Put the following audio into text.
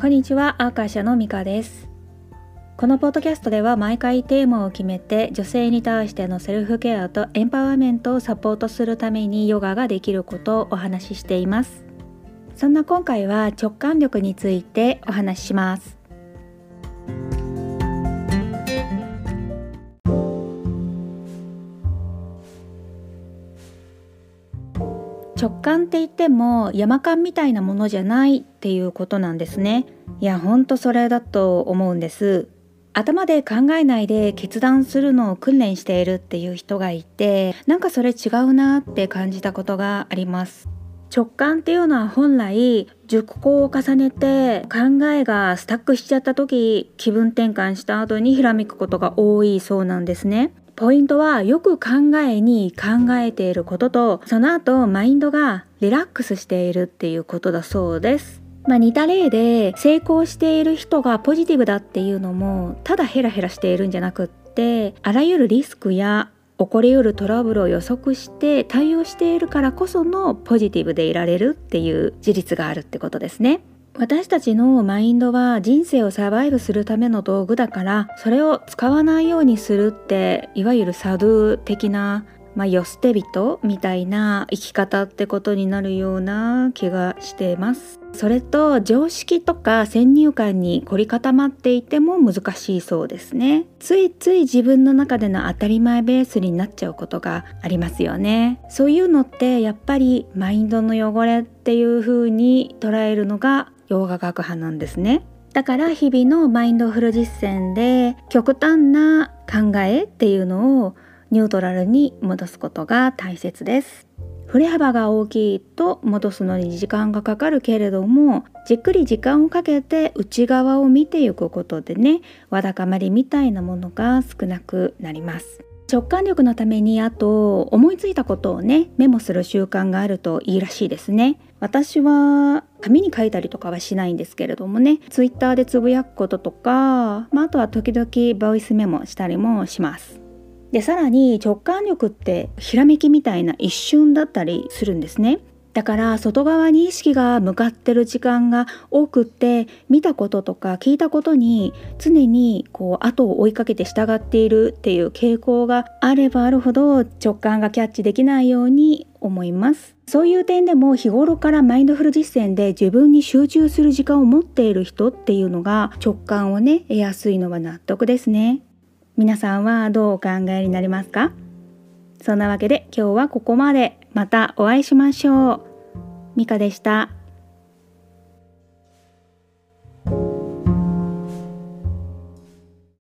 こんにちは、アーカーシャのミカです。このポッドキャストでは毎回テーマを決めて女性に対してのセルフケアとエンパワーメントをサポートするためにヨガができることをお話ししています。そんな今回は直感力についてお話しします。直感って言っても山感みたいなものじゃないっていうことなんですね。いやほんとそれだと思うんです。頭で考えないで決断するのを訓練しているっていう人がいてなんかそれ違うなって感じたことがあります。直感っていうのは本来熟考を重ねて考えがスタックしちゃった時気分転換した後にひらめくことが多いそうなんですね。ポイントはよく考えに考えていることとその後マインドがリラックスしているっていうことだそうです。まあ、似た例で成功している人がポジティブだっていうのもただヘラヘラしているんじゃなくってあらゆるリスクや起こりうるトラブルを予測して対応しているからこそのポジティブでいられるっていう事実があるってことですね。私たちのマインドは人生をサバイブするための道具だからそれを使わないようにするっていわゆるサドゥ的な、まあ、世捨て人みたいな生き方ってことになるような気がしています。それと常識とか先入観に凝り固まっていても難しいそうですね。ついつい自分の中での当たり前ベースになっちゃうことがありますよね。そういうのってやっぱりマインドの汚れっていう風に捉えるのがヨガ学派なんですね。だから日々のマインドフル実践で極端な考えっていうのをニュートラルに戻すことが大切です。振れ幅が大きいと戻すのに時間がかかるけれどもじっくり時間をかけて内側を見ていくことでねわだかまりみたいなものが少なくなります。直感力のためにあと思いついたことをねメモする習慣があるといいらしいですね。私は紙に書いたりとかはしないんですけれどもねツイッターでつぶやくこととか、まあ、あとは時々ボイスメモしたりもします。でさらに直感力ってひらめきみたいな一瞬だったりするんですね。だから外側に意識が向かってる時間が多くって見たこととか聞いたことに常にこう後を追いかけて従っているっていう傾向があればあるほど直感がキャッチできないように思います。そういう点でも日頃からマインドフル実践で自分に集中する時間を持っている人っていうのが直感をね得やすいのは納得ですね。皆さんはどうお考えになりますか？そんなわけで今日はここまで。またお会いしましょう。ミカでした。